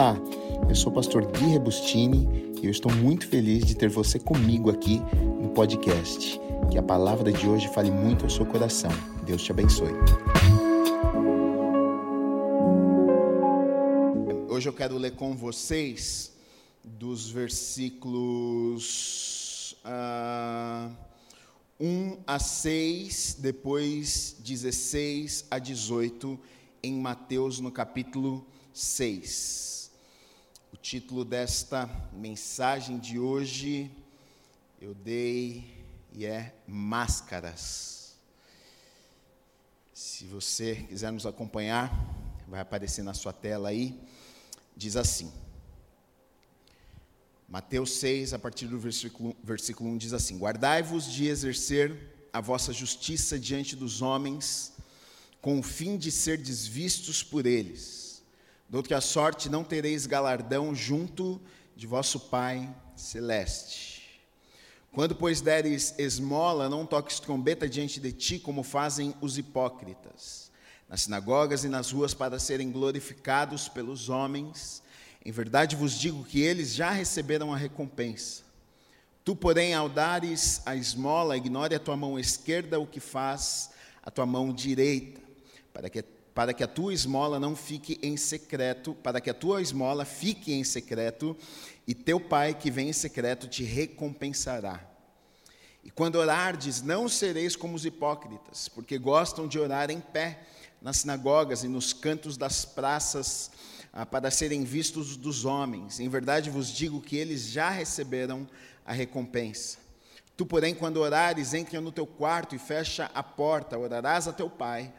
Olá, eu sou o pastor Gui Rebustini e eu estou muito feliz de ter você comigo aqui no podcast. Que a palavra de hoje fale muito ao seu coração. Deus te abençoe. Hoje eu quero ler com vocês dos versículos uh, 1 a 6, depois 16 a 18, em Mateus, no capítulo 6. O título desta mensagem de hoje eu dei e é Máscaras. Se você quiser nos acompanhar, vai aparecer na sua tela aí, diz assim. Mateus 6, a partir do versículo, versículo 1, diz assim: Guardai-vos de exercer a vossa justiça diante dos homens, com o fim de ser desvistos por eles de outra sorte não tereis galardão junto de vosso Pai celeste. Quando, pois, deres esmola, não toques trombeta diante de ti, como fazem os hipócritas, nas sinagogas e nas ruas, para serem glorificados pelos homens. Em verdade vos digo que eles já receberam a recompensa. Tu, porém, ao dares a esmola, ignore a tua mão esquerda o que faz a tua mão direita, para que para que a tua esmola não fique em secreto, para que a tua esmola fique em secreto, e teu pai que vem em secreto te recompensará. E quando orardes, não sereis como os hipócritas, porque gostam de orar em pé nas sinagogas e nos cantos das praças, ah, para serem vistos dos homens. Em verdade vos digo que eles já receberam a recompensa. Tu, porém, quando orares, entra no teu quarto e fecha a porta, orarás a teu pai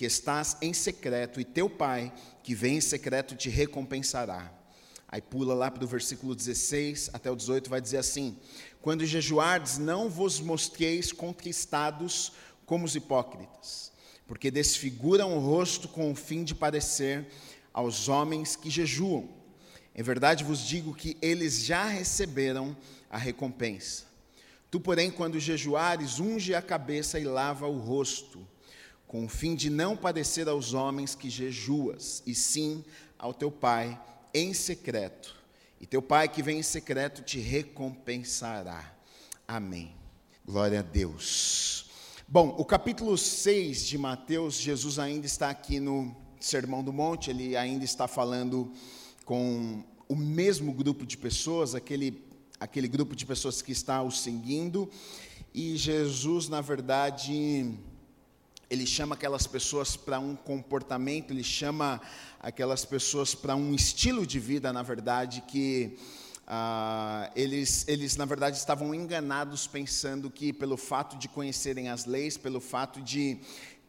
que estás em secreto, e teu pai, que vem em secreto, te recompensará. Aí pula lá para o versículo 16 até o 18, vai dizer assim: Quando jejuardes, não vos mostreis contristados como os hipócritas, porque desfiguram o rosto com o fim de parecer aos homens que jejuam. Em verdade vos digo que eles já receberam a recompensa. Tu, porém, quando jejuares, unge a cabeça e lava o rosto com o fim de não padecer aos homens que jejuas, e sim ao teu Pai em secreto. E teu Pai que vem em secreto te recompensará. Amém. Glória a Deus. Bom, o capítulo 6 de Mateus, Jesus ainda está aqui no Sermão do Monte, ele ainda está falando com o mesmo grupo de pessoas, aquele, aquele grupo de pessoas que está o seguindo, e Jesus, na verdade, ele chama aquelas pessoas para um comportamento, ele chama aquelas pessoas para um estilo de vida, na verdade, que ah, eles, eles, na verdade, estavam enganados pensando que, pelo fato de conhecerem as leis, pelo fato de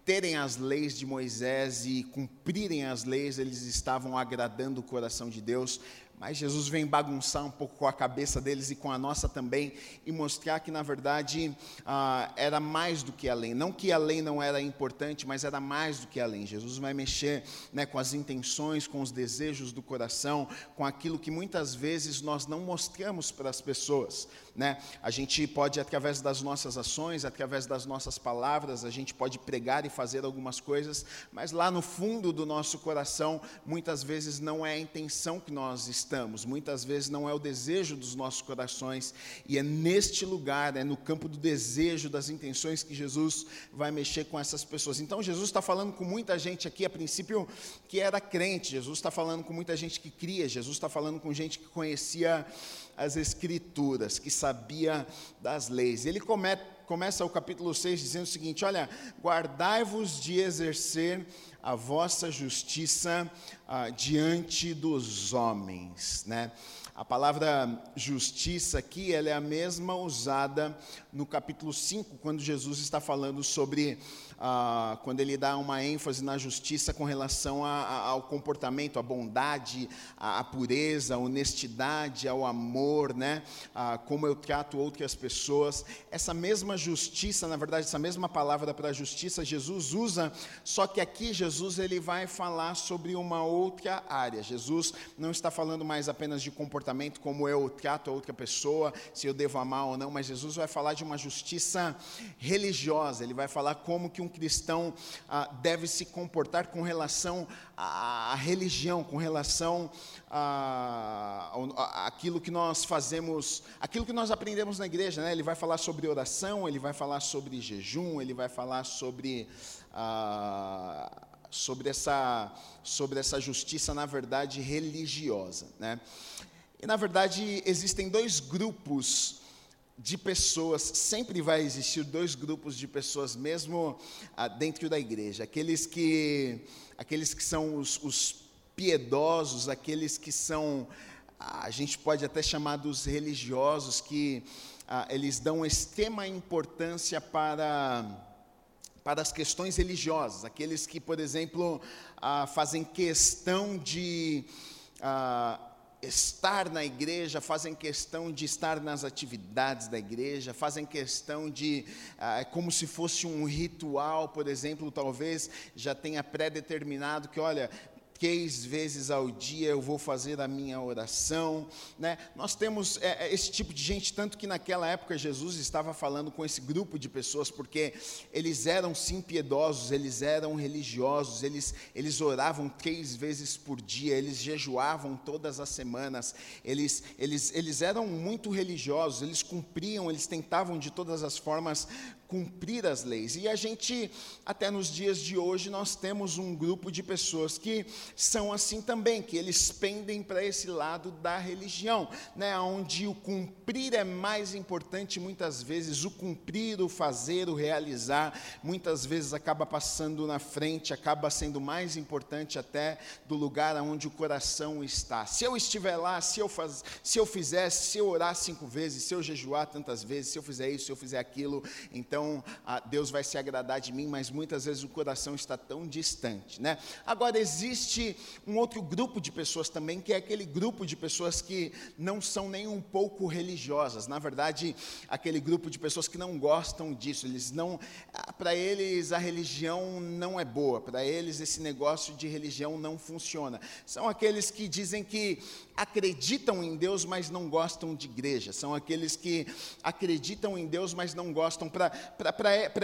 terem as leis de Moisés e cumprirem as leis, eles estavam agradando o coração de Deus, mas Jesus vem bagunçar um pouco com a cabeça deles e com a nossa também e mostrar que, na verdade, ah, era mais do que a lei. Não que a lei não era importante, mas era mais do que a lei. Jesus vai mexer né, com as intenções, com os desejos do coração, com aquilo que muitas vezes nós não mostramos para as pessoas. Né? A gente pode, através das nossas ações, através das nossas palavras, a gente pode pregar e fazer algumas coisas, mas lá no fundo do nosso coração, muitas vezes não é a intenção que nós estamos muitas vezes não é o desejo dos nossos corações, e é neste lugar, é no campo do desejo, das intenções, que Jesus vai mexer com essas pessoas. Então, Jesus está falando com muita gente aqui, a princípio, que era crente, Jesus está falando com muita gente que cria, Jesus está falando com gente que conhecia as Escrituras, que sabia das leis. Ele comete começa o capítulo 6 dizendo o seguinte: Olha, guardai-vos de exercer a vossa justiça ah, diante dos homens, né? A palavra justiça aqui, ela é a mesma usada no capítulo 5, quando Jesus está falando sobre ah, quando ele dá uma ênfase na justiça com relação a, a, ao comportamento, à bondade, à, à, pureza, à honestidade, ao amor, né? Ah, como eu trato outras pessoas. Essa mesma justiça, na verdade, essa mesma palavra para justiça, Jesus usa, só que aqui Jesus ele vai falar sobre uma outra área. Jesus não está falando mais apenas de comportamento comportamento, como eu trato a outra pessoa, se eu devo amar ou não, mas Jesus vai falar de uma justiça religiosa, ele vai falar como que um cristão ah, deve se comportar com relação à, religião, com relação a, a, aquilo que nós fazemos, aquilo que nós aprendemos na igreja, né? ele vai falar sobre oração, ele vai falar sobre jejum, ele vai falar sobre. Ah, sobre essa, sobre essa justiça, na verdade, religiosa. Né? E, na verdade, existem dois grupos de pessoas, sempre vai existir dois grupos de pessoas, mesmo ah, dentro da igreja: aqueles que, aqueles que são os, os piedosos, aqueles que são, a gente pode até chamar dos religiosos, que ah, eles dão extrema importância para para as questões religiosas, aqueles que, por exemplo, ah, fazem questão de ah, estar na igreja, fazem questão de estar nas atividades da igreja, fazem questão de, ah, como se fosse um ritual, por exemplo, talvez já tenha pré-determinado que, olha, três vezes ao dia eu vou fazer a minha oração. Né? Nós temos é, é, esse tipo de gente, tanto que naquela época Jesus estava falando com esse grupo de pessoas, porque eles eram sim piedosos, eles eram religiosos, eles, eles oravam três vezes por dia, eles jejuavam todas as semanas, eles, eles, eles eram muito religiosos, eles cumpriam, eles tentavam de todas as formas cumprir as leis. E a gente, até nos dias de hoje, nós temos um grupo de pessoas que são assim também, que eles pendem para esse lado da religião, né, onde o cumprir é mais importante, muitas vezes, o cumprir, o fazer, o realizar, muitas vezes acaba passando na frente, acaba sendo mais importante até do lugar onde o coração está. Se eu estiver lá, se eu, faz, se eu fizesse, se eu orar cinco vezes, se eu jejuar tantas vezes, se eu fizer isso, se eu fizer aquilo, então então ah, Deus vai se agradar de mim, mas muitas vezes o coração está tão distante, né? Agora existe um outro grupo de pessoas também, que é aquele grupo de pessoas que não são nem um pouco religiosas. Na verdade, aquele grupo de pessoas que não gostam disso. Eles não, ah, para eles a religião não é boa. Para eles esse negócio de religião não funciona. São aqueles que dizem que acreditam em Deus, mas não gostam de igreja. São aqueles que acreditam em Deus, mas não gostam. Para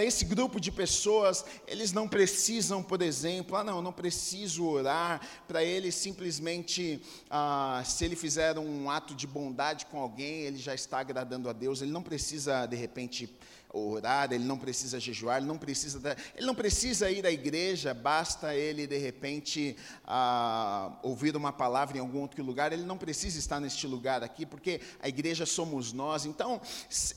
esse grupo de pessoas, eles não precisam, por exemplo, ah, não, não preciso orar. Para eles, simplesmente, ah, se ele fizer um ato de bondade com alguém, ele já está agradando a Deus. Ele não precisa, de repente, orar, ele não precisa jejuar, ele não precisa, ele não precisa ir à igreja, basta ele de repente ah, ouvir uma palavra em algum outro lugar, ele não precisa estar neste lugar aqui, porque a igreja somos nós. Então,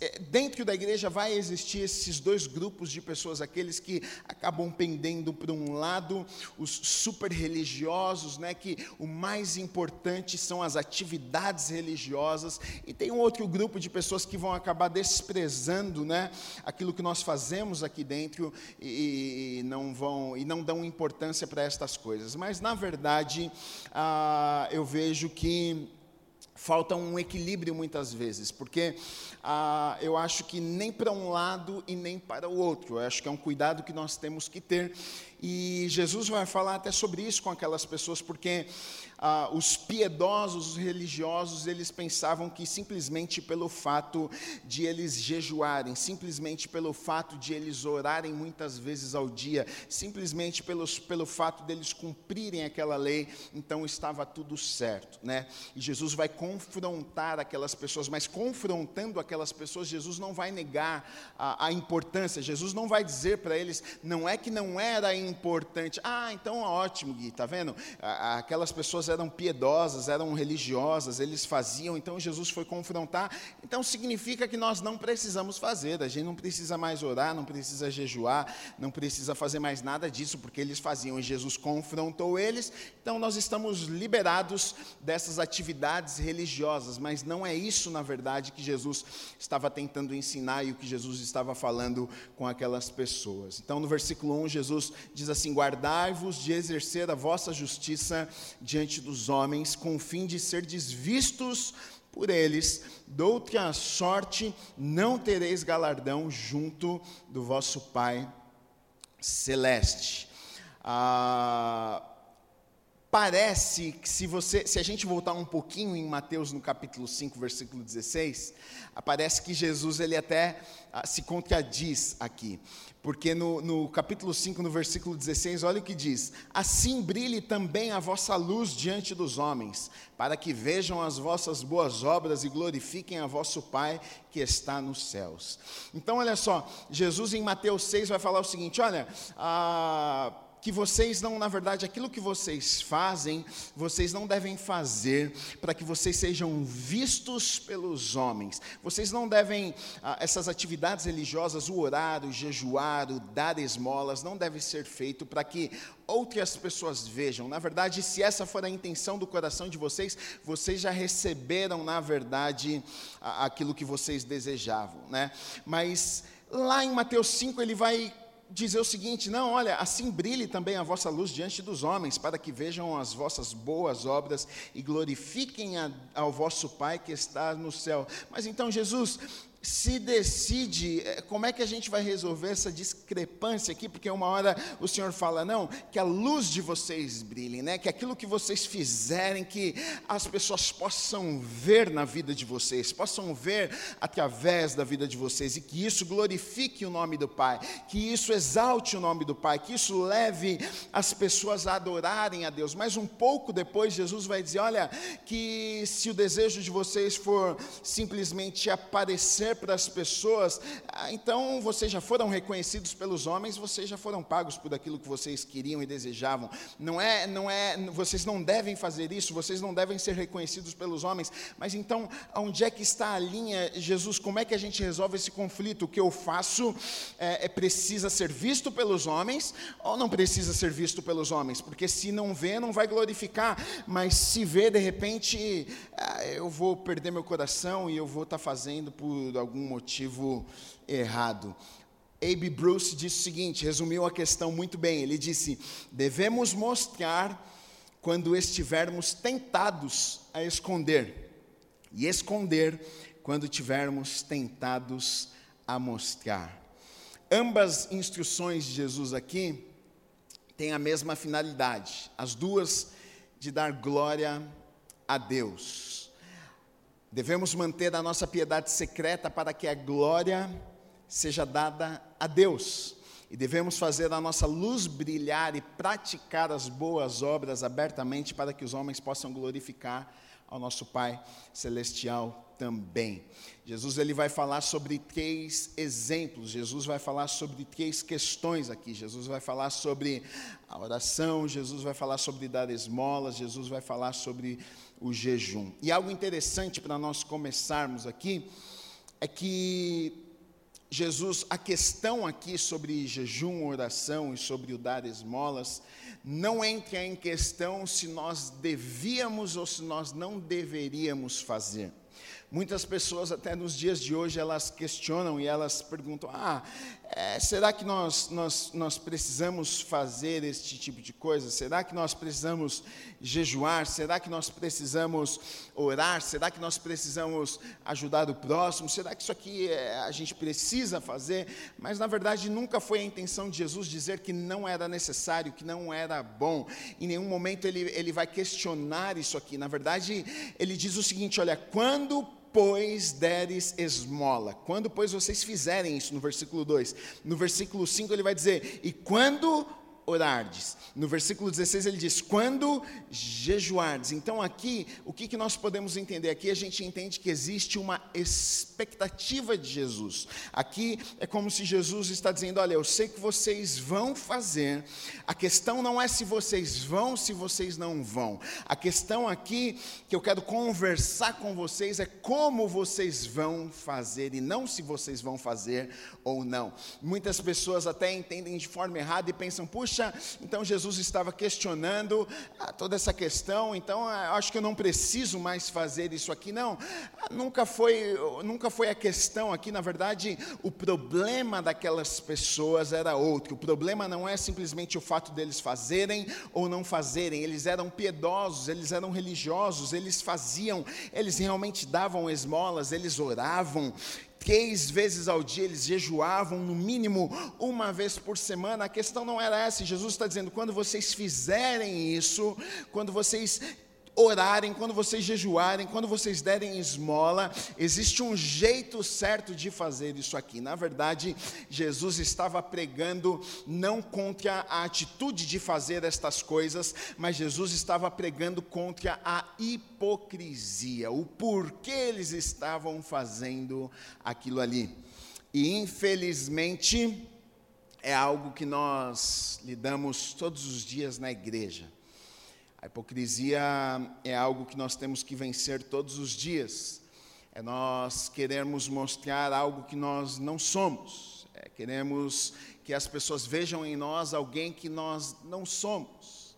eh, dentro da igreja vai existir esses dois grupos de pessoas, aqueles que acabam pendendo para um lado, os super religiosos, né, que o mais importante são as atividades religiosas, e tem um outro grupo de pessoas que vão acabar desprezando, né, aquilo que nós fazemos aqui dentro e, e não vão e não dão importância para estas coisas. Mas na verdade, ah, eu vejo que falta um equilíbrio muitas vezes, porque ah, eu acho que nem para um lado e nem para o outro. Eu acho que é um cuidado que nós temos que ter. E Jesus vai falar até sobre isso com aquelas pessoas, porque ah, os piedosos, os religiosos, eles pensavam que simplesmente pelo fato de eles jejuarem, simplesmente pelo fato de eles orarem muitas vezes ao dia, simplesmente pelos, pelo fato deles cumprirem aquela lei, então estava tudo certo, né? E Jesus vai confrontar aquelas pessoas, mas confrontando aquelas pessoas, Jesus não vai negar a, a importância, Jesus não vai dizer para eles, não é que não era importante, ah, então ótimo, Gui, tá vendo? Aquelas pessoas eram piedosas, eram religiosas, eles faziam, então Jesus foi confrontar. Então significa que nós não precisamos fazer, a gente não precisa mais orar, não precisa jejuar, não precisa fazer mais nada disso, porque eles faziam e Jesus confrontou eles. Então nós estamos liberados dessas atividades religiosas, mas não é isso, na verdade, que Jesus estava tentando ensinar e o que Jesus estava falando com aquelas pessoas. Então no versículo 1, Jesus diz assim: Guardai-vos de exercer a vossa justiça diante dos homens, com o fim de ser desvistos por eles, dou-te a sorte, não tereis galardão junto do vosso Pai celeste. Ah, parece que se você, se a gente voltar um pouquinho em Mateus no capítulo 5, versículo 16, aparece que Jesus ele até ah, se contradiz aqui. Porque no, no, capítulo 5, no versículo 16, olha o que diz: Assim brilhe também a vossa luz diante dos homens, para que vejam as vossas boas obras e glorifiquem a vosso Pai que está nos céus. Então, olha só, Jesus em Mateus 6 vai falar o seguinte: olha, ah, que vocês não, na verdade, aquilo que vocês fazem, vocês não devem fazer para que vocês sejam vistos pelos homens. Vocês não devem, ah, essas atividades religiosas, o orar, o jejuar, o dar esmolas, não deve ser feito para que outras pessoas vejam. Na verdade, se essa for a intenção do coração de vocês, vocês já receberam, na verdade, aquilo que vocês desejavam, né? Mas lá em Mateus 5 ele vai dizer o seguinte: não, olha, assim brilhe também a vossa luz diante dos homens, para que vejam as vossas boas obras e glorifiquem a, ao vosso Pai que está no céu. Mas então, Jesus, se decide, eh, como é que a gente vai resolver essa discrepância aqui? Porque uma hora o Senhor fala, não, que a luz de vocês brilhe, né? que aquilo que vocês fizerem, que as pessoas possam ver na vida de vocês, possam ver através da vida de vocês, e que isso glorifique o nome do Pai, que isso exalte o nome do Pai, que isso leve as pessoas a adorarem a Deus. Mas um pouco depois, Jesus vai dizer: olha, que se o desejo de vocês for simplesmente aparecer, dizer para as pessoas: ah, então vocês já foram reconhecidos pelos homens, vocês já foram pagos por aquilo que vocês queriam e desejavam. Não é, não é, vocês não devem fazer isso, vocês não devem ser reconhecidos pelos homens. Mas então, onde é que está a linha, Jesus? Como é que a gente resolve esse conflito? O que eu faço é, é precisa ser visto pelos homens ou não precisa ser visto pelos homens? Porque se não vê, não vai glorificar, mas se vê, de repente, ah, eu vou perder meu coração e eu vou estar fazendo por algum motivo errado. Abe Bruce disse o seguinte, resumiu a questão muito bem. Ele disse: devemos mostrar quando estivermos tentados a esconder, e esconder quando tivermos tentados a mostrar. Ambas instruções de Jesus aqui têm a mesma finalidade, as duas de dar glória a Deus. Devemos manter a nossa piedade secreta para que a glória seja dada a Deus. E devemos fazer a nossa luz brilhar e praticar as boas obras abertamente para que os homens possam glorificar ao nosso Pai celestial também. Jesus ele vai falar sobre três exemplos. Jesus vai falar sobre três questões aqui. Jesus vai falar sobre a oração, Jesus vai falar sobre dar esmolas, Jesus vai falar sobre o jejum. E algo interessante para nós começarmos aqui é que Jesus, a questão aqui sobre jejum, oração e sobre o dar esmolas, não entra em questão se nós devíamos ou se nós não deveríamos fazer. Muitas pessoas, até nos dias de hoje, elas questionam e elas perguntam: ah, é, será que nós, nós, nós precisamos fazer este tipo de coisa? Será que nós precisamos jejuar? Será que nós precisamos orar? Será que nós precisamos ajudar o próximo? Será que isso aqui é, a gente precisa fazer? Mas, na verdade, nunca foi a intenção de Jesus dizer que não era necessário, que não era bom. Em nenhum momento ele, ele vai questionar isso aqui. Na verdade, ele diz o seguinte: olha, quando pois deres esmola. Quando, pois, vocês fizerem isso, no versículo 2. No versículo 5 ele vai dizer: E quando orardes. No versículo 16 ele diz: quando jejuardes. Então, aqui, o que, que nós podemos entender? Aqui a gente entende que existe uma expectativa de Jesus. Aqui é como se Jesus está dizendo: olha, eu sei que vocês vão fazer, a questão não é se vocês vão, se vocês não vão. A questão aqui que eu quero conversar com vocês é como vocês vão fazer e não se vocês vão fazer ou não. Muitas pessoas até entendem de forma errada e pensam: puxa, então Jesus estava questionando ah, toda essa questão, então ah, acho que eu não preciso mais fazer isso aqui. Não, ah, nunca foi, nunca foi a questão aqui, na verdade, o problema daquelas pessoas era outro. O problema não é simplesmente o fato deles fazerem ou não fazerem, eles eram piedosos, eles eram religiosos, eles faziam, eles realmente davam esmolas, eles oravam, três vezes ao dia, eles jejuavam no mínimo uma vez por semana. A questão não era essa, Jesus está dizendo: quando vocês fizerem isso, quando vocês orarem, quando vocês jejuarem, quando vocês derem esmola, existe um jeito certo de fazer isso aqui. Na verdade, Jesus estava pregando não contra a atitude de fazer estas coisas, mas Jesus estava pregando contra a hipocrisia, o porquê eles estavam fazendo aquilo ali. E infelizmente, é algo que nós lidamos todos os dias na igreja. A hipocrisia é algo que nós temos que vencer todos os dias. É nós queremos mostrar algo que nós não somos. É, queremos que as pessoas vejam em nós alguém que nós não somos.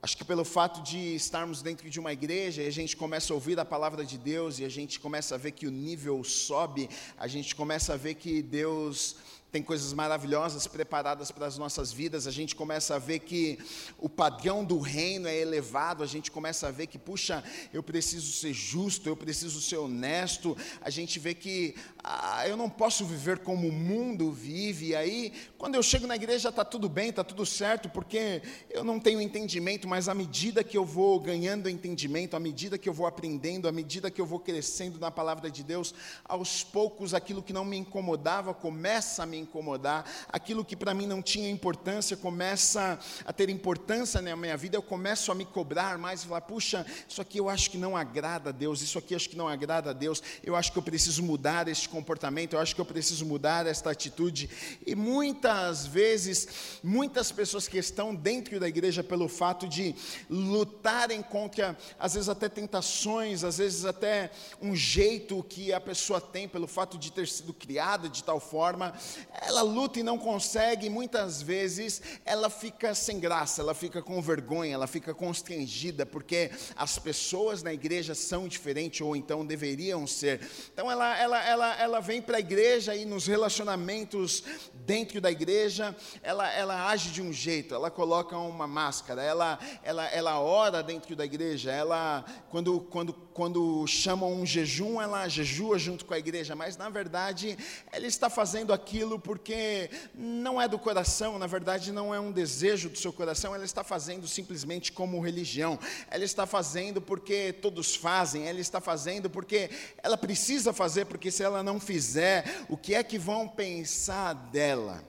Acho que pelo fato de estarmos dentro de uma igreja e a gente começa a ouvir a palavra de Deus e a gente começa a ver que o nível sobe, a gente começa a ver que Deus tem coisas maravilhosas preparadas para as nossas vidas, a gente começa a ver que o padrão do reino é elevado, a gente começa a ver que, puxa, eu preciso ser justo, eu preciso ser honesto, a gente vê que ah, eu não posso viver como o mundo vive, e aí, quando eu chego na igreja, está tudo bem, está tudo certo, porque eu não tenho entendimento, mas à medida que eu vou ganhando entendimento, à medida que eu vou aprendendo, à medida que eu vou crescendo na palavra de Deus, aos poucos aquilo que não me incomodava começa a me incomodar, aquilo que para mim não tinha importância começa a ter importância na minha vida, eu começo a me cobrar mais falar: puxa, isso aqui eu acho que não agrada a Deus, isso aqui eu acho que não agrada a Deus, eu acho que eu preciso mudar este comportamento, eu acho que eu preciso mudar esta atitude. E muitas vezes, muitas pessoas que estão dentro da igreja pelo fato de lutarem contra, às vezes até tentações, às vezes até um jeito que a pessoa tem pelo fato de ter sido criada de tal forma, ela luta e não consegue, muitas vezes ela fica sem graça, ela fica com vergonha, ela fica constrangida, porque as pessoas na igreja são diferentes, ou então deveriam ser. Então ela, ela, ela, ela vem para a igreja e nos relacionamentos dentro da igreja, ela, ela age de um jeito, ela coloca uma máscara, ela, ela, ela ora dentro da igreja, ela, quando, quando, quando chamam um jejum, ela jejua junto com a igreja, mas na verdade ela está fazendo aquilo porque não é do coração, na verdade não é um desejo do seu coração, ela está fazendo simplesmente como religião, ela está fazendo porque todos fazem, ela está fazendo porque ela precisa fazer, porque se ela não fizer, o que é que vão pensar dela?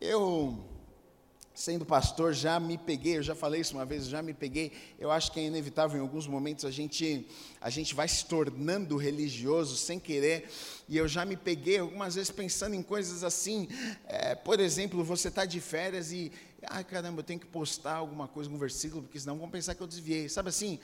Eu sendo pastor, já me peguei, eu já falei isso uma vez, já me peguei. Eu acho que é inevitável em alguns momentos a gente a gente vai se tornando religioso sem querer. E eu já me peguei algumas vezes pensando em coisas assim. É, por exemplo, você está de férias e ai caramba, eu tenho que postar alguma coisa, um versículo, porque senão vão pensar que eu desviei. Sabe assim,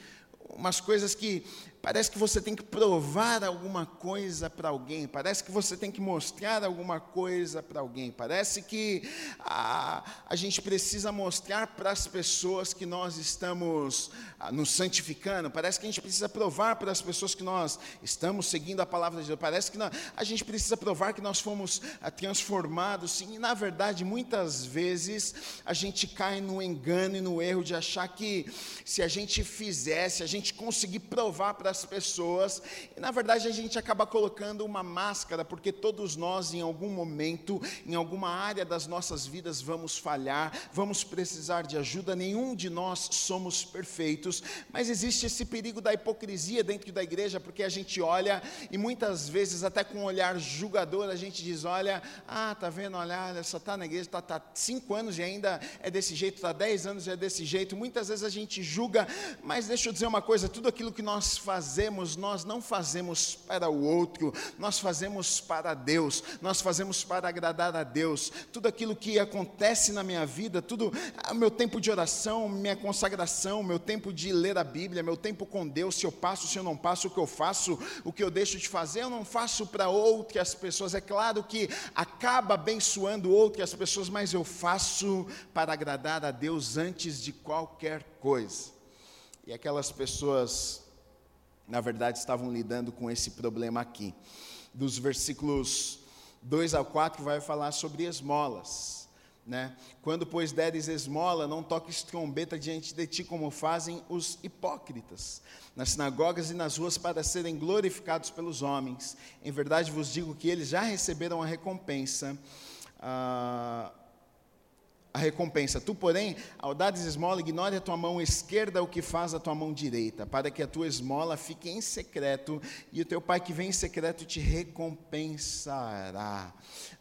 umas coisas que parece que você tem que provar alguma coisa para alguém, parece que você tem que mostrar alguma coisa para alguém, parece que a, a gente precisa mostrar para as pessoas que nós estamos a, nos santificando, parece que a gente precisa provar para as pessoas que nós estamos seguindo a palavra de Deus, parece que nós, a gente precisa provar que nós fomos a, transformados, sim, e na verdade, muitas vezes a gente cai no engano e no erro de achar que se a gente fizesse, a gente conseguir provar para as pessoas, e na verdade a gente acaba colocando uma máscara, porque todos nós, em algum momento, em alguma área das nossas vidas, vamos falhar, vamos precisar de ajuda, nenhum de nós somos perfeitos, mas existe esse perigo da hipocrisia dentro da igreja, porque a gente olha e muitas vezes, até com um olhar julgador, a gente diz: olha, ah, tá vendo, olha, só está na igreja, está tá cinco anos e ainda é desse jeito, está dez anos e é desse jeito. Muitas vezes a gente julga, mas deixa eu dizer uma coisa: tudo aquilo que nós fazemos, nós não fazemos para o outro, nós fazemos para Deus, nós fazemos para agradar a Deus. Tudo aquilo que acontece na minha vida, tudo, ah, meu tempo de oração, minha consagração, meu tempo de ler a Bíblia, meu tempo com Deus, se eu passo, se eu não passo, o que eu faço, o que eu deixo de fazer, eu não faço para outras pessoas. É claro que acaba abençoando outras pessoas, mas eu faço para agradar a Deus antes de qualquer coisa. E aquelas pessoas, na verdade, estavam lidando com esse problema aqui. Dos versículos 2 ao 4 vai falar sobre esmolas. Né? Quando, pois, deres esmola, não toques trombeta diante de ti, como fazem os hipócritas, nas sinagogas e nas ruas, para serem glorificados pelos homens. Em verdade vos digo que eles já receberam a recompensa. Ah, a recompensa. Tu, porém, ao dares esmola, ignore a tua mão esquerda o que faz a tua mão direita, para que a tua esmola fique em secreto, e o teu pai que vem em secreto te recompensará.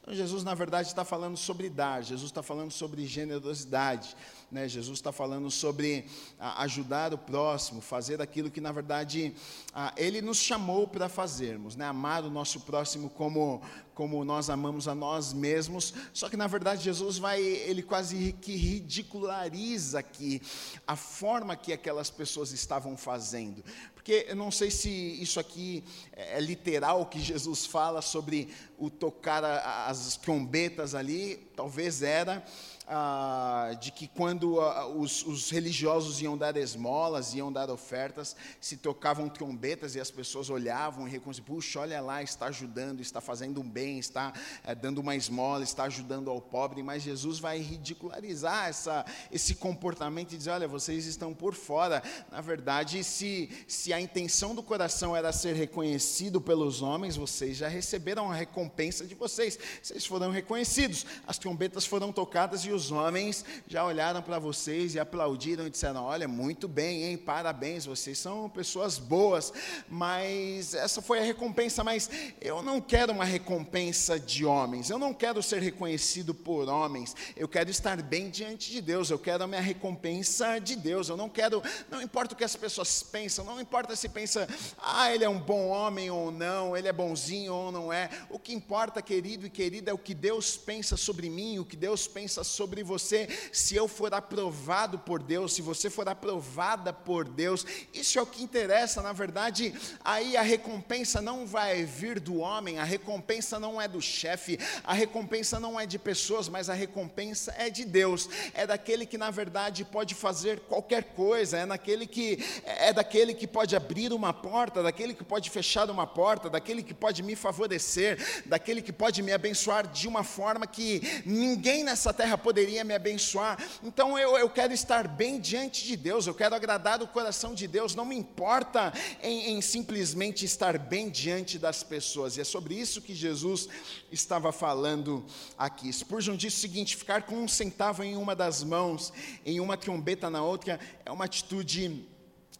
Então, Jesus, na verdade, está falando sobre dar, Jesus está falando sobre generosidade. Né? Jesus está falando sobre ah, ajudar o próximo, fazer aquilo que, na verdade, ah, Ele nos chamou para fazermos, né? amar o nosso próximo como, como nós amamos a nós mesmos. Só que, na verdade, Jesus vai, ele quase que ridiculariza aqui a forma que aquelas pessoas estavam fazendo. Porque eu não sei se isso aqui é, é literal que Jesus fala sobre o tocar as trombetas ali, talvez era ah, de que quando ah, os, os, religiosos iam dar esmolas, iam dar ofertas, se tocavam trombetas e as pessoas olhavam e reconheciam, puxa, olha lá, está ajudando, está fazendo um bem, está eh, dando uma esmola, está ajudando ao pobre, mas Jesus vai ridicularizar essa, esse comportamento e dizer, olha, vocês estão por fora. Na verdade, se, se a intenção do coração era ser reconhecido pelos homens, vocês já receberam a recompensa de vocês, vocês foram reconhecidos, as trombetas foram tocadas e os os homens já olharam para vocês e aplaudiram e disseram: Olha, muito bem, hein? Parabéns, vocês são pessoas boas. Mas essa foi a recompensa. Mas eu não quero uma recompensa de homens, eu não quero ser reconhecido por homens, eu quero estar bem diante de Deus, eu quero a minha recompensa de Deus. Eu não quero, não importa o que as pessoas pensam, não importa se pensa, ah, ele é um bom homem ou não, ele é bonzinho ou não é. O que importa, querido e querida, é o que Deus pensa sobre mim, o que Deus pensa sobre sobre você, se eu for aprovado por Deus, se você for aprovada por Deus, isso é o que interessa, na verdade, aí a recompensa não vai vir do homem, a recompensa não é do chefe, a recompensa não é de pessoas, mas a recompensa é de Deus, é daquele que na verdade pode fazer qualquer coisa, é naquele que é daquele que pode abrir uma porta, daquele que pode fechar uma porta, daquele que pode me favorecer, daquele que pode me abençoar de uma forma que ninguém nessa terra poderia poderia me abençoar. Então eu, eu quero estar bem diante de Deus, eu quero agradar o coração de Deus, não me importa em, em simplesmente estar bem diante das pessoas. E é sobre isso que Jesus estava falando aqui. Spurgeon disse o seguinte: ficar com um centavo em uma das mãos, em uma trombeta na outra, é uma atitude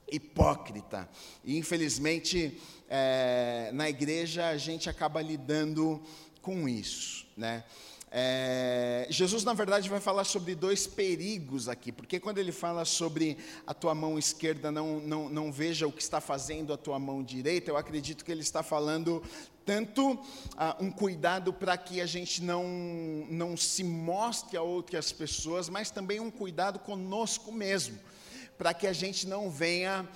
hipócrita. E infelizmente, é, na igreja a gente acaba lidando com isso, né? É, Jesus, na verdade, vai falar sobre dois perigos aqui, porque quando ele fala sobre a tua mão esquerda, não, não, não veja o que está fazendo a tua mão direita, eu acredito que ele está falando tanto ah, um cuidado para que a gente não, não se mostre a outras pessoas, mas também um cuidado conosco mesmo, para que a gente não venha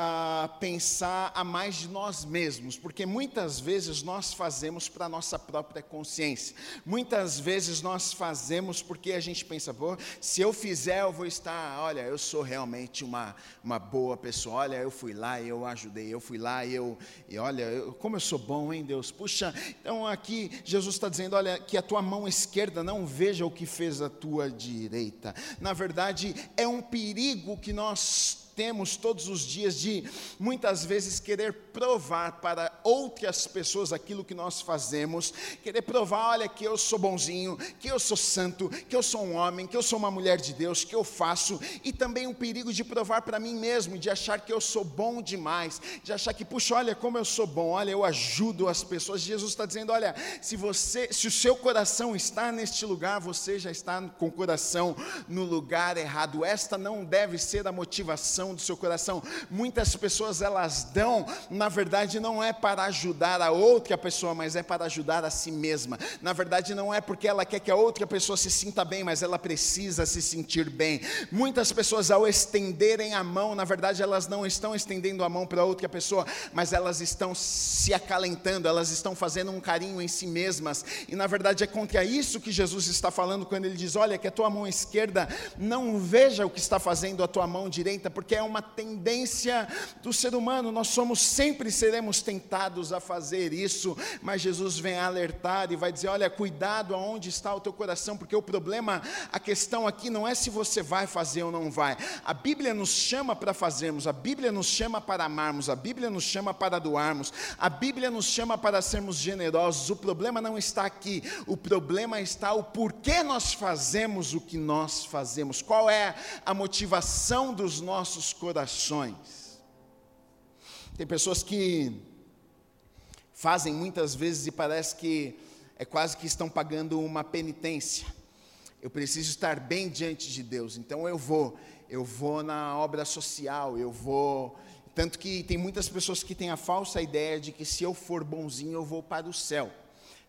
a pensar a mais de nós mesmos, porque muitas vezes nós fazemos para nossa própria consciência. Muitas vezes nós fazemos porque a gente pensa, pô, se eu fizer, eu vou estar, olha, eu sou realmente uma, uma boa pessoa. Olha, eu fui lá e eu ajudei, eu fui lá e eu, e olha, eu, como eu sou bom, hein, Deus? Puxa, então aqui Jesus está dizendo, olha, que a tua mão esquerda não veja o que fez a tua direita. Na verdade, é um perigo que nós temos todos os dias de muitas vezes querer provar para outras pessoas aquilo que nós fazemos, querer provar, olha, que eu sou bonzinho, que eu sou santo, que eu sou um homem, que eu sou uma mulher de Deus, que eu faço, e também o perigo de provar para mim mesmo, de achar que eu sou bom demais, de achar que, puxa, olha como eu sou bom, olha, eu ajudo as pessoas. Jesus está dizendo, olha, se você, se o seu coração está neste lugar, você já está com o coração no lugar errado. Esta não deve ser a motivação do seu coração. Muitas pessoas elas dão, na verdade, não é para ajudar a outra pessoa, mas é para ajudar a si mesma. Na verdade, não é porque ela quer que a outra pessoa se sinta bem, mas ela precisa se sentir bem. Muitas pessoas, ao estenderem a mão, na verdade, elas não estão estendendo a mão para outra pessoa, mas elas estão se acalentando, elas estão fazendo um carinho em si mesmas. E na verdade é contra isso que Jesus está falando quando ele diz: Olha, que a tua mão esquerda não veja o que está fazendo a tua mão direita, porque é uma tendência do ser humano, nós somos sempre seremos tentados a fazer isso, mas Jesus vem alertar e vai dizer: olha, cuidado aonde está o teu coração, porque o problema, a questão aqui não é se você vai fazer ou não vai. A Bíblia nos chama para fazermos, a Bíblia nos chama para amarmos, a Bíblia nos chama para doarmos, a Bíblia nos chama para sermos generosos. O problema não está aqui, o problema está o porquê nós fazemos o que nós fazemos, qual é a motivação dos nossos corações. Tem pessoas que fazem muitas vezes e parece que é quase que estão pagando uma penitência. Eu preciso estar bem diante de Deus, então eu vou, eu vou na obra social, eu vou. Tanto que tem muitas pessoas que têm a falsa ideia de que se eu for bonzinho eu vou para o céu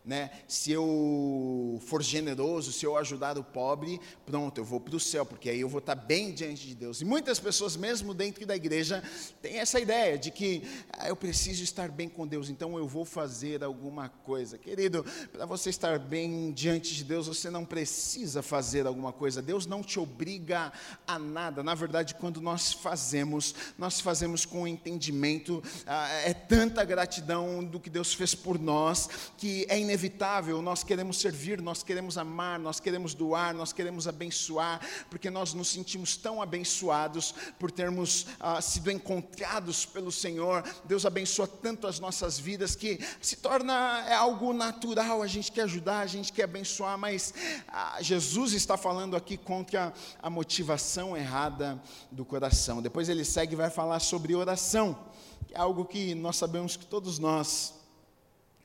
né? Se eu for generoso, se eu ajudar o pobre, pronto, eu vou para o céu, porque aí eu vou estar bem diante de Deus. E muitas pessoas, mesmo dentro da igreja, têm essa ideia de que ah, eu preciso estar bem com Deus, então eu vou fazer alguma coisa. Querido, para você estar bem diante de Deus, você não precisa fazer alguma coisa. Deus não te obriga a nada. Na verdade, quando nós fazemos, nós fazemos com entendimento. Ah, é tanta gratidão do que Deus fez por nós que é inevitável, nós queremos servir, nós queremos amar, nós queremos doar, nós queremos abençoar, porque nós nos sentimos tão abençoados por termos ah, sido encontrados pelo Senhor. Deus abençoa tanto as nossas vidas que se torna é algo natural. A gente quer ajudar, a gente quer abençoar, mas ah, Jesus está falando aqui contra a motivação errada do coração. Depois ele segue e vai falar sobre oração, que é algo que nós sabemos que todos nós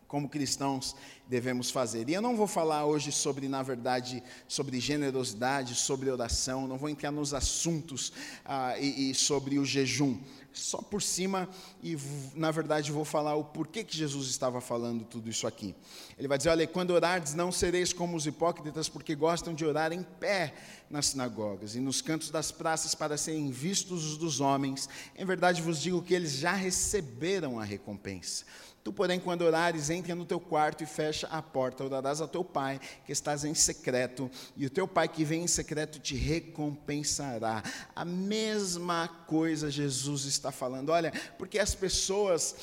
como cristãos devemos fazer. E eu não vou falar hoje sobre, na verdade, sobre generosidade, sobre oração, não vou entrar nos assuntos ah, e, e sobre o jejum só por cima e na verdade vou falar o porquê que Jesus estava falando tudo isso aqui. Ele vai dizer: "Olha, quando orardes não sereis como os hipócritas, porque gostam de orar em pé nas sinagogas e nos cantos das praças para serem vistos dos homens. Em verdade vos digo que eles já receberam a recompensa." Tu, porém, quando orares, entra no teu quarto e fecha a porta. Orarás ao teu pai, que estás em secreto, e o teu pai que vem em secreto te recompensará. A mesma coisa Jesus está falando. Olha, porque as pessoas,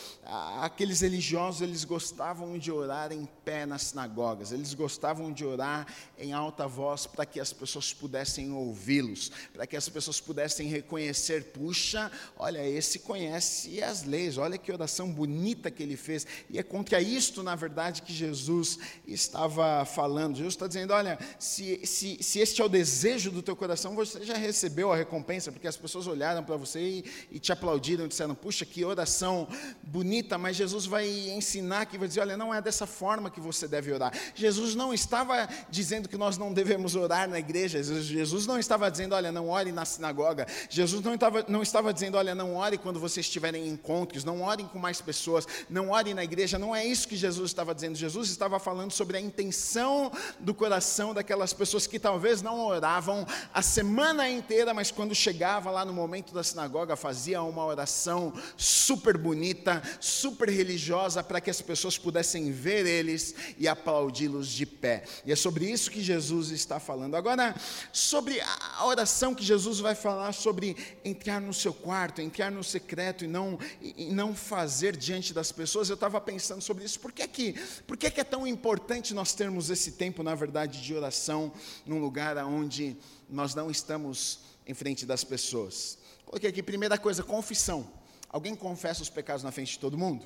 aqueles religiosos, eles gostavam de orar em pé nas sinagogas, eles gostavam de orar em alta voz para que as pessoas pudessem ouvi-los, para que as pessoas pudessem reconhecer: puxa, olha, esse conhece as leis, olha que oração bonita que ele fez fez. E é contra isto, na verdade, que Jesus estava falando. Jesus está dizendo: olha, se, se, se este é o desejo do teu coração, você já recebeu a recompensa, porque as pessoas olharam para você e, e te aplaudiram, disseram: puxa, que oração bonita, mas Jesus vai ensinar que vai dizer: olha, não é dessa forma que você deve orar. Jesus não estava dizendo que nós não devemos orar na igreja, Jesus não estava dizendo: olha, não ore na sinagoga. Jesus não estava, não estava dizendo: olha, não ore quando vocês estiverem em encontros, não orem com mais pessoas, não ore ore na igreja, não é isso que Jesus estava dizendo. Jesus estava falando sobre a intenção do coração daquelas pessoas que talvez não oravam a semana inteira, mas quando chegava lá no momento da sinagoga, fazia uma oração super bonita, super religiosa, para que as pessoas pudessem ver eles e aplaudi-los de pé. E é sobre isso que Jesus está falando. Agora, sobre a oração que Jesus vai falar sobre entrar no seu quarto, entrar no secreto e não, e não fazer diante das pessoas eu estava pensando sobre isso. Por que, que, por que, que é tão importante nós termos esse tempo, na verdade, de oração, num lugar onde nós não estamos em frente das pessoas? Coloquei aqui, primeira coisa, confissão. Alguém confessa os pecados na frente de todo mundo?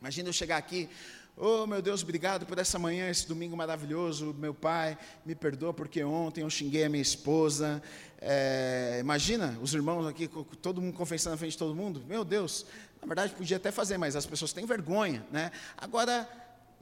Imagina eu chegar aqui, Oh, meu Deus, obrigado por essa manhã, esse domingo maravilhoso. Meu pai, me perdoa porque ontem eu xinguei a minha esposa. É, imagina os irmãos aqui, todo mundo confessando na frente de todo mundo. Meu Deus, na verdade, podia até fazer, mas as pessoas têm vergonha, né? Agora,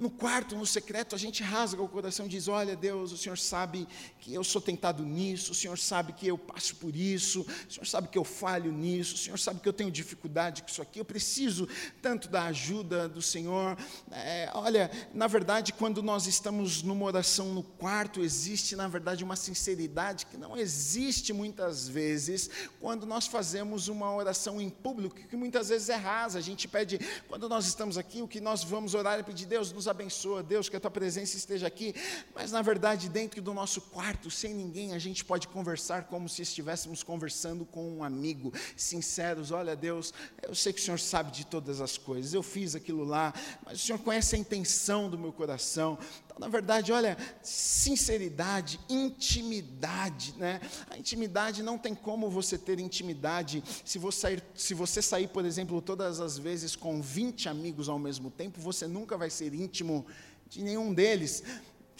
no quarto, no secreto, a gente rasga o coração e diz: Olha, Deus, o Senhor sabe que eu sou tentado nisso, o Senhor sabe que eu passo por isso, o Senhor sabe que eu falho nisso, o Senhor sabe que eu tenho dificuldade com isso aqui, eu preciso tanto da ajuda do Senhor. É, olha, na verdade, quando nós estamos numa oração no quarto, existe, na verdade, uma sinceridade que não existe muitas vezes quando nós fazemos uma oração em público, que muitas vezes é rasa. A gente pede, quando nós estamos aqui, o que nós vamos orar é pedir, Deus, nos abençoa, Deus, que a tua presença esteja aqui. Mas na verdade, dentro do nosso quarto, sem ninguém, a gente pode conversar como se estivéssemos conversando com um amigo, sinceros. Olha, Deus, eu sei que o Senhor sabe de todas as coisas, eu fiz aquilo lá, mas o Senhor conhece a intenção do meu coração. Na verdade, olha, sinceridade, intimidade, né? A intimidade não tem como você ter intimidade se você sair, se você sair, por exemplo, todas as vezes com 20 amigos ao mesmo tempo, você nunca vai ser íntimo de nenhum deles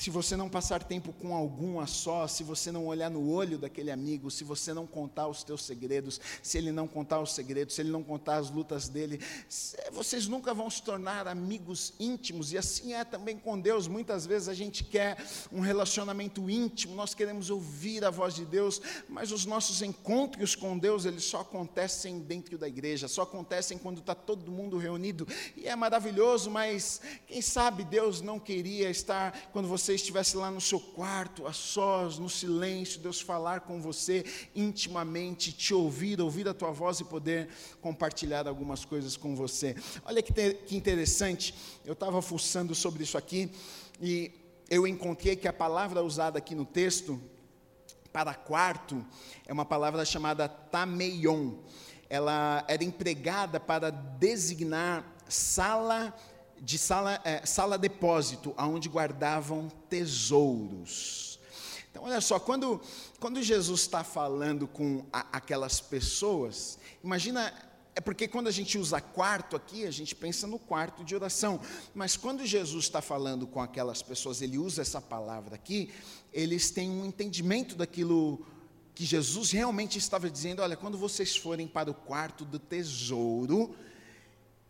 se você não passar tempo com algum a só, se você não olhar no olho daquele amigo, se você não contar os teus segredos, se ele não contar os segredos, se ele não contar as lutas dele, vocês nunca vão se tornar amigos íntimos. E assim é também com Deus. Muitas vezes a gente quer um relacionamento íntimo, nós queremos ouvir a voz de Deus, mas os nossos encontros com Deus, eles só acontecem dentro da igreja, só acontecem quando está todo mundo reunido. E é maravilhoso, mas quem sabe Deus não queria estar quando você você estivesse lá no seu quarto, a sós, no silêncio, Deus falar com você intimamente, te ouvir, ouvir a tua voz e poder compartilhar algumas coisas com você. Olha que, te, que interessante, eu estava fuçando sobre isso aqui e eu encontrei que a palavra usada aqui no texto para quarto é uma palavra chamada tameion. Ela era empregada para designar sala de sala, é, sala depósito, onde guardavam tesouros. Então, olha só, quando, quando Jesus está falando com a, aquelas pessoas, imagina, é porque quando a gente usa quarto aqui, a gente pensa no quarto de oração, mas quando Jesus está falando com aquelas pessoas, ele usa essa palavra aqui, eles têm um entendimento daquilo que Jesus realmente estava dizendo: olha, quando vocês forem para o quarto do tesouro,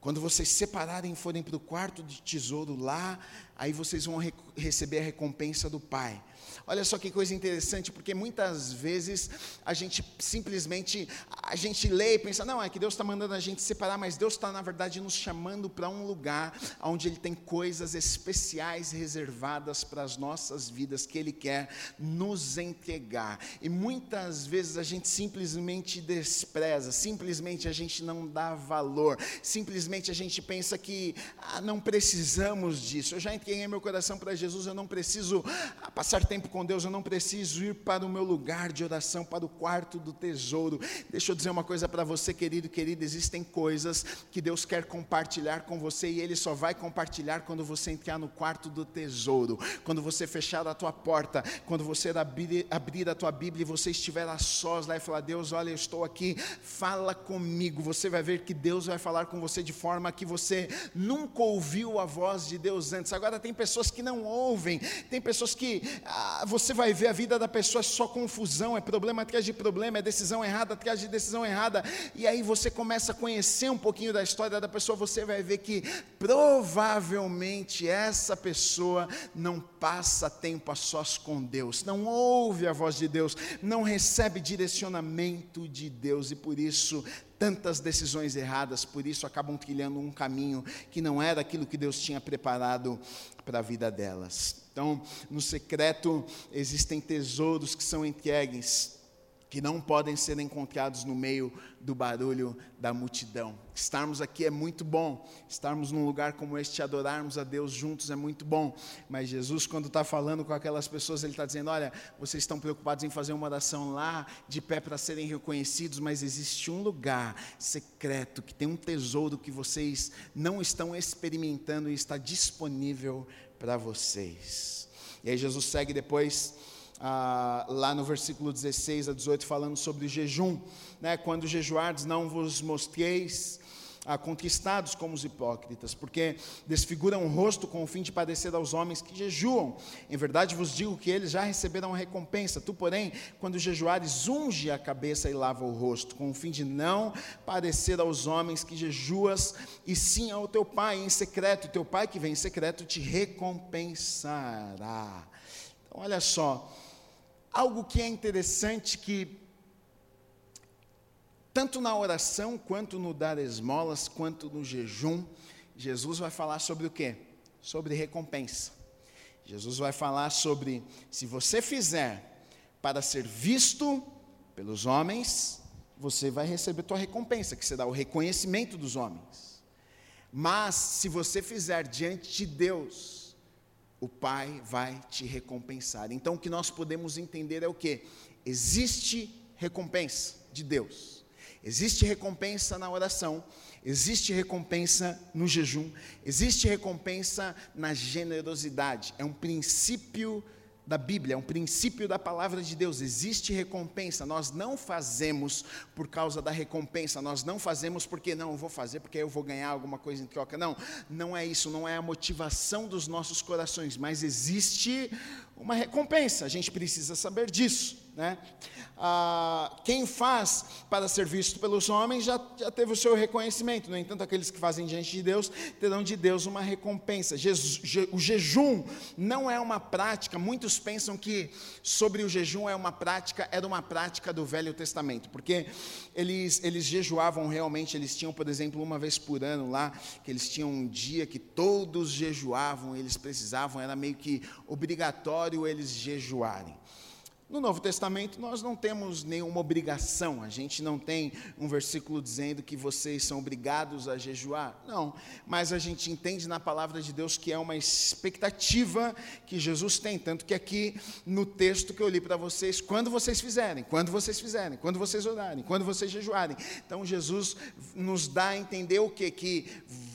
quando vocês separarem e forem para o quarto de tesouro lá, aí vocês vão re receber a recompensa do Pai. Olha só que coisa interessante, porque muitas vezes a gente simplesmente a gente lê e pensa, não, é que Deus está mandando a gente separar, mas Deus está, na verdade, nos chamando para um lugar onde Ele tem coisas especiais reservadas para as nossas vidas que Ele quer nos entregar. E muitas vezes a gente simplesmente despreza, simplesmente a gente não dá valor, simplesmente a gente pensa que ah, não precisamos disso. Eu já entreguei meu coração para Jesus, eu não preciso ah, passar tempo com Deus, eu não preciso ir para o meu lugar de oração, para o quarto do tesouro. Deixa eu dizer uma coisa para você, querido, querida: existem coisas que Deus quer compartilhar com você e Ele só vai compartilhar quando você entrar no quarto do tesouro, quando você fechar a tua porta, quando você abrir, abrir a tua Bíblia e você estiver a sós lá e falar: Deus, olha, eu estou aqui, fala comigo. Você vai ver que Deus vai falar com você de forma que você nunca ouviu a voz de Deus antes. Agora, tem pessoas que não ouvem, tem pessoas que. Ah, você vai ver a vida da pessoa é só confusão, é problema atrás de problema, é decisão errada atrás de decisão errada. E aí você começa a conhecer um pouquinho da história da pessoa, você vai ver que provavelmente essa pessoa não passa tempo a sós com Deus, não ouve a voz de Deus, não recebe direcionamento de Deus e por isso tantas decisões erradas, por isso acabam trilhando um caminho que não era aquilo que Deus tinha preparado para a vida delas. Então, no secreto existem tesouros que são entregues, que não podem ser encontrados no meio do barulho da multidão. Estarmos aqui é muito bom, estarmos num lugar como este, adorarmos a Deus juntos é muito bom, mas Jesus, quando está falando com aquelas pessoas, Ele está dizendo: Olha, vocês estão preocupados em fazer uma oração lá, de pé para serem reconhecidos, mas existe um lugar secreto, que tem um tesouro que vocês não estão experimentando e está disponível para vocês. E aí Jesus segue depois, ah, lá no versículo 16 a 18, falando sobre jejum. Né? Quando jejuardes, não vos mostreis ah, conquistados como os hipócritas, porque desfiguram o rosto com o fim de padecer aos homens que jejuam. Em verdade vos digo que eles já receberam a recompensa. Tu, porém, quando jejuares, unge a cabeça e lava o rosto, com o fim de não padecer aos homens que jejuas, e sim ao teu pai em secreto. Teu pai que vem em secreto te recompensará. Então, olha só, algo que é interessante que tanto na oração, quanto no dar esmolas, quanto no jejum, Jesus vai falar sobre o quê? Sobre recompensa. Jesus vai falar sobre se você fizer para ser visto pelos homens, você vai receber tua recompensa, que será o reconhecimento dos homens. Mas se você fizer diante de Deus, o Pai vai te recompensar. Então o que nós podemos entender é o que? Existe recompensa de Deus. Existe recompensa na oração, existe recompensa no jejum, existe recompensa na generosidade. É um princípio da Bíblia, é um princípio da palavra de Deus. Existe recompensa. Nós não fazemos por causa da recompensa. Nós não fazemos porque não, eu vou fazer porque eu vou ganhar alguma coisa em troca. Não, não é isso, não é a motivação dos nossos corações, mas existe uma recompensa. A gente precisa saber disso. Né? Ah, quem faz para ser visto pelos homens já, já teve o seu reconhecimento, no entanto, aqueles que fazem diante de Deus terão de Deus uma recompensa. Jesus, je, o jejum não é uma prática, muitos pensam que sobre o jejum é uma prática, era uma prática do Velho Testamento, porque eles, eles jejuavam realmente, eles tinham, por exemplo, uma vez por ano lá, que eles tinham um dia que todos jejuavam, eles precisavam, era meio que obrigatório eles jejuarem. No Novo Testamento, nós não temos nenhuma obrigação, a gente não tem um versículo dizendo que vocês são obrigados a jejuar, não, mas a gente entende na palavra de Deus que é uma expectativa que Jesus tem, tanto que aqui no texto que eu li para vocês, quando vocês fizerem, quando vocês fizerem, quando vocês orarem, quando vocês jejuarem, então Jesus nos dá a entender o que? Que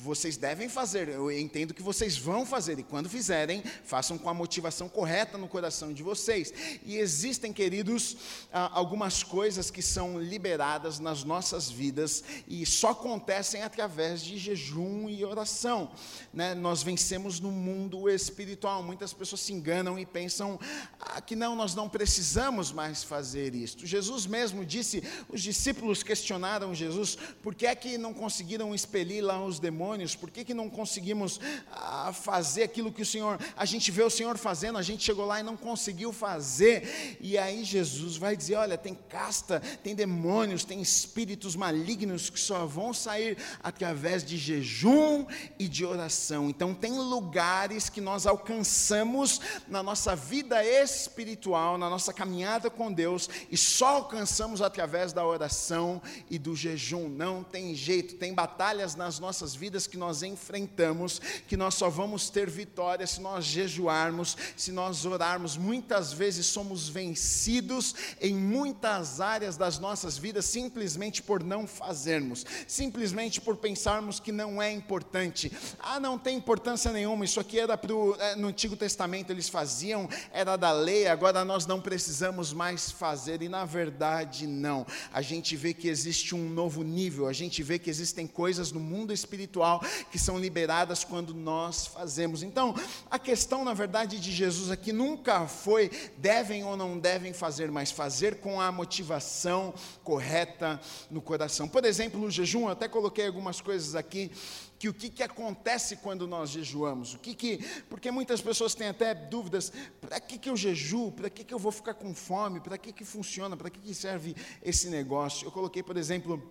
vocês devem fazer, eu entendo que vocês vão fazer, e quando fizerem, façam com a motivação correta no coração de vocês, e existem, queridos, algumas coisas que são liberadas nas nossas vidas e só acontecem através de jejum e oração. Né? Nós vencemos no mundo espiritual. Muitas pessoas se enganam e pensam ah, que não, nós não precisamos mais fazer isto. Jesus mesmo disse, os discípulos questionaram Jesus, por que é que não conseguiram expelir lá os demônios? Por que, que não conseguimos ah, fazer aquilo que o Senhor, a gente vê o Senhor fazendo, a gente chegou lá e não conseguiu fazer? E aí Jesus vai dizer: olha, tem casta, tem demônios, tem espíritos malignos que só vão sair através de jejum e de oração. Então, tem lugares que nós alcançamos na nossa vida espiritual, na nossa caminhada com Deus, e só alcançamos através da oração e do jejum. Não tem jeito, tem batalhas nas nossas vidas que nós enfrentamos, que nós só vamos ter vitória se nós jejuarmos, se nós orarmos. Muitas vezes somos vencidos vencidos em muitas áreas das nossas vidas simplesmente por não fazermos, simplesmente por pensarmos que não é importante. Ah, não tem importância nenhuma, isso aqui era pro, é, no Antigo Testamento, eles faziam, era da lei, agora nós não precisamos mais fazer, e na verdade não. A gente vê que existe um novo nível, a gente vê que existem coisas no mundo espiritual que são liberadas quando nós fazemos. Então, a questão, na verdade, de Jesus aqui nunca foi devem ou não devem fazer, mas fazer com a motivação correta no coração. Por exemplo, o jejum, eu até coloquei algumas coisas aqui que o que, que acontece quando nós jejuamos? O que que, porque muitas pessoas têm até dúvidas, para que, que eu jejuo? Para que, que eu vou ficar com fome? Para que, que funciona? Para que, que serve esse negócio? Eu coloquei, por exemplo,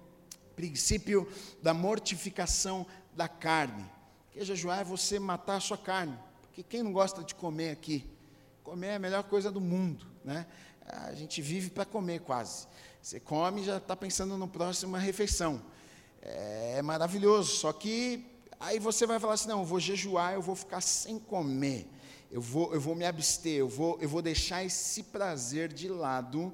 princípio da mortificação da carne. Que jejuar é você matar a sua carne. Porque quem não gosta de comer aqui? Comer é a melhor coisa do mundo, né? A gente vive para comer quase. Você come e já está pensando no próxima refeição. É maravilhoso, só que aí você vai falar assim, não, eu vou jejuar, eu vou ficar sem comer eu vou, eu vou me abster, eu vou, eu vou deixar esse prazer de lado,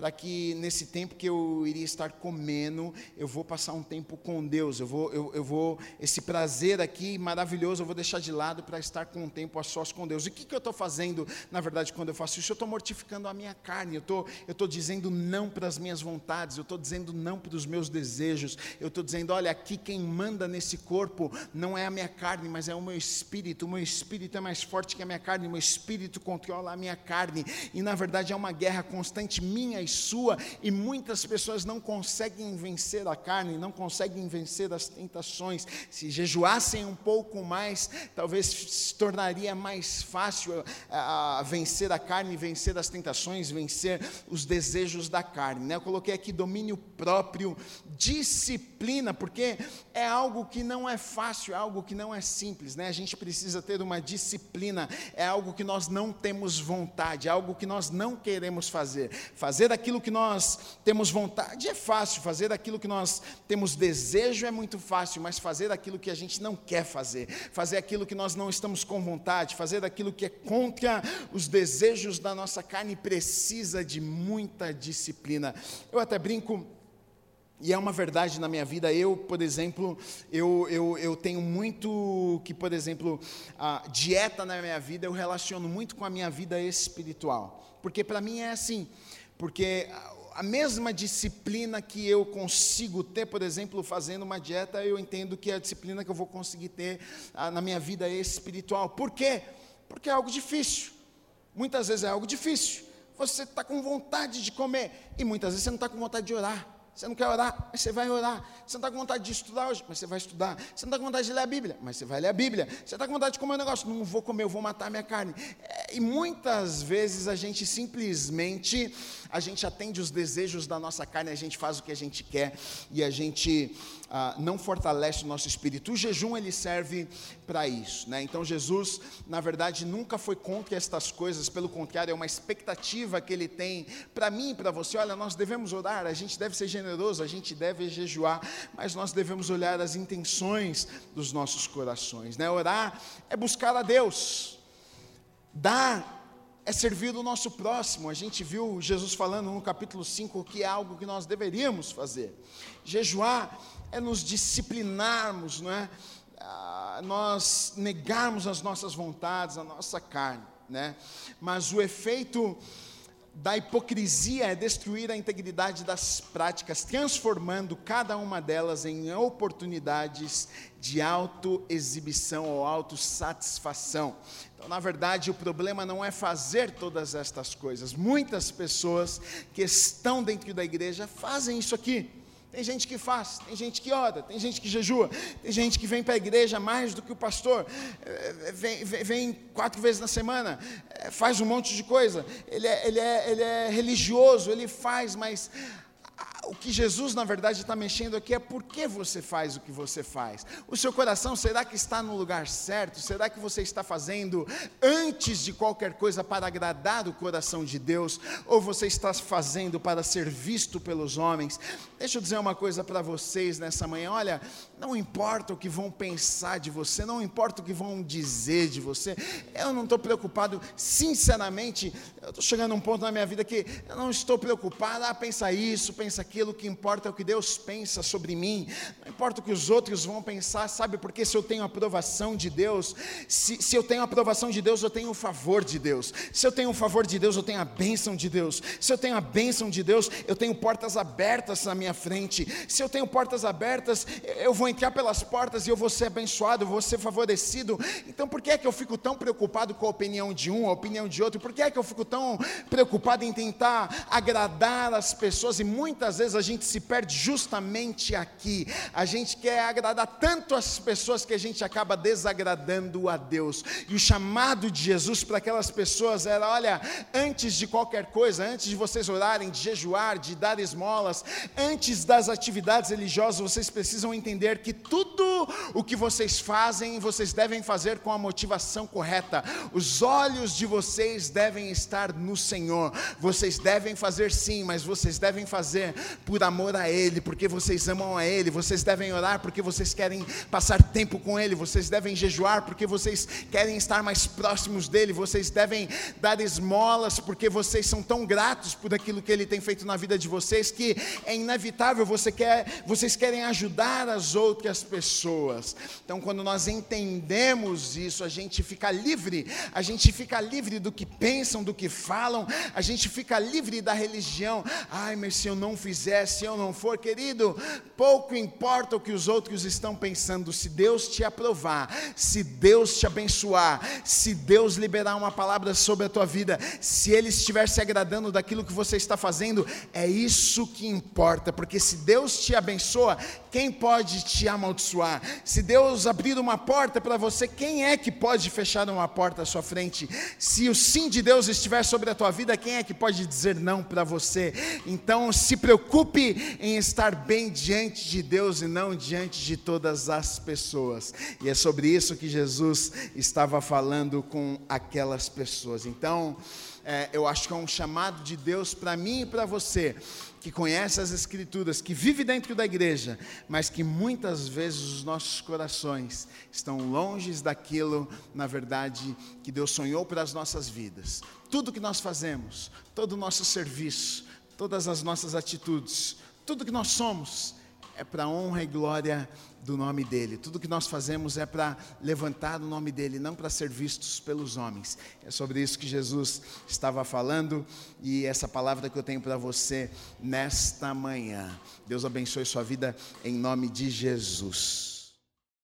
para que nesse tempo que eu iria estar comendo, eu vou passar um tempo com Deus, eu vou, eu, eu vou, esse prazer aqui maravilhoso, eu vou deixar de lado para estar com um tempo a sós com Deus. E o que, que eu estou fazendo, na verdade, quando eu faço isso? Eu estou mortificando a minha carne, eu tô, estou dizendo não para as minhas vontades, eu estou dizendo não para os meus desejos, eu estou dizendo, olha, aqui quem manda nesse corpo não é a minha carne, mas é o meu espírito, o meu espírito é mais forte que a minha carne, meu espírito controla a minha carne, e na verdade é uma guerra constante minha e sua, e muitas pessoas não conseguem vencer a carne, não conseguem vencer as tentações. Se jejuassem um pouco mais, talvez se tornaria mais fácil a, a vencer a carne, vencer as tentações, vencer os desejos da carne. Né? Eu coloquei aqui domínio próprio, disciplina, porque é é algo que não é fácil, é algo que não é simples, né? A gente precisa ter uma disciplina, é algo que nós não temos vontade, é algo que nós não queremos fazer. Fazer aquilo que nós temos vontade é fácil, fazer aquilo que nós temos desejo é muito fácil, mas fazer aquilo que a gente não quer fazer, fazer aquilo que nós não estamos com vontade, fazer aquilo que é contra os desejos da nossa carne precisa de muita disciplina. Eu até brinco e é uma verdade na minha vida. Eu, por exemplo, eu, eu, eu tenho muito que, por exemplo, a dieta na minha vida eu relaciono muito com a minha vida espiritual. Porque para mim é assim. Porque a mesma disciplina que eu consigo ter, por exemplo, fazendo uma dieta, eu entendo que é a disciplina que eu vou conseguir ter ah, na minha vida espiritual. Por quê? Porque é algo difícil. Muitas vezes é algo difícil. Você está com vontade de comer e muitas vezes você não está com vontade de orar. Você não quer orar, mas você vai orar. Você não está com vontade de estudar hoje, mas você vai estudar. Você não está com vontade de ler a Bíblia, mas você vai ler a Bíblia. Você está com vontade de comer um negócio, não vou comer, eu vou matar a minha carne. É, e muitas vezes a gente simplesmente, a gente atende os desejos da nossa carne, a gente faz o que a gente quer e a gente ah, não fortalece o nosso espírito. O jejum ele serve para isso, né? Então Jesus, na verdade, nunca foi contra estas coisas, pelo contrário, é uma expectativa que ele tem para mim e para você. Olha, nós devemos orar, a gente deve ser generoso, a gente deve jejuar, mas nós devemos olhar as intenções dos nossos corações, né? Orar é buscar a Deus. Dar é servir o nosso próximo. A gente viu Jesus falando no capítulo 5 que é algo que nós deveríamos fazer. Jejuar é nos disciplinarmos, não é? Ah, nós negarmos as nossas vontades, a nossa carne, né? Mas o efeito da hipocrisia é destruir a integridade das práticas, transformando cada uma delas em oportunidades de autoexibição ou autossatisfação. Então, na verdade, o problema não é fazer todas estas coisas. Muitas pessoas que estão dentro da igreja fazem isso aqui tem gente que faz, tem gente que ora, tem gente que jejua, tem gente que vem para a igreja mais do que o pastor, eh, vem, vem, vem quatro vezes na semana, eh, faz um monte de coisa. Ele é, ele, é, ele é religioso, ele faz, mas o que Jesus, na verdade, está mexendo aqui é por que você faz o que você faz. O seu coração, será que está no lugar certo? Será que você está fazendo antes de qualquer coisa para agradar o coração de Deus? Ou você está fazendo para ser visto pelos homens? Deixa eu dizer uma coisa para vocês nessa manhã: olha, não importa o que vão pensar de você, não importa o que vão dizer de você, eu não estou preocupado, sinceramente, eu estou chegando a um ponto na minha vida que eu não estou preocupado, ah, pensa isso, pensa aquilo, o que importa é o que Deus pensa sobre mim, não importa o que os outros vão pensar, sabe? Porque se eu tenho a aprovação de Deus, se, se eu tenho a aprovação de Deus, eu tenho o favor de Deus, se eu tenho o favor de Deus, eu tenho a bênção de Deus, se eu tenho a bênção de Deus, eu tenho portas abertas na minha frente, se eu tenho portas abertas, eu vou entrar pelas portas e eu vou ser abençoado, eu vou ser favorecido, então por que é que eu fico tão preocupado com a opinião de um, a opinião de outro, por que é que eu fico tão preocupado em tentar agradar as pessoas? E muitas vezes a gente se perde justamente aqui. A gente quer agradar tanto as pessoas que a gente acaba desagradando a Deus. E o chamado de Jesus para aquelas pessoas era: olha, antes de qualquer coisa, antes de vocês orarem, de jejuar, de dar esmolas, antes das atividades religiosas, vocês precisam entender que tudo o que vocês fazem, vocês devem fazer com a motivação correta. Os olhos de vocês devem estar no Senhor. Vocês devem fazer sim, mas vocês devem fazer por amor a Ele, porque vocês amam a Ele, vocês devem orar porque vocês querem passar tempo com Ele, vocês devem jejuar porque vocês querem estar mais próximos dEle, vocês devem dar esmolas porque vocês são tão gratos por aquilo que Ele tem feito na vida de vocês que é inevitável, você quer, vocês querem ajudar as outras pessoas. Então, quando nós entendemos isso, a gente fica livre, a gente fica livre do que pensam, do que falam, a gente fica livre da religião. Ai, mas se eu não fizer, se eu não for, querido, pouco importa o que os outros estão pensando, se Deus te aprovar, se Deus te abençoar, se Deus liberar uma palavra sobre a tua vida, se Ele estiver se agradando daquilo que você está fazendo, é isso que importa, porque se Deus te abençoa, quem pode te amaldiçoar? Se Deus abrir uma porta para você, quem é que pode fechar uma porta à sua frente? Se o sim de Deus estiver sobre a tua vida, quem é que pode dizer não para você? Então, se preocupe em estar bem diante de Deus e não diante de todas as pessoas. E é sobre isso que Jesus estava falando com aquelas pessoas. Então, é, eu acho que é um chamado de Deus para mim e para você, que conhece as Escrituras, que vive dentro da igreja, mas que muitas vezes os nossos corações estão longe daquilo, na verdade, que Deus sonhou para as nossas vidas. Tudo que nós fazemos, todo o nosso serviço, todas as nossas atitudes, tudo que nós somos, é para honra e glória do nome dele. Tudo que nós fazemos é para levantar o nome dele, não para ser vistos pelos homens. É sobre isso que Jesus estava falando e essa palavra que eu tenho para você nesta manhã. Deus abençoe sua vida em nome de Jesus.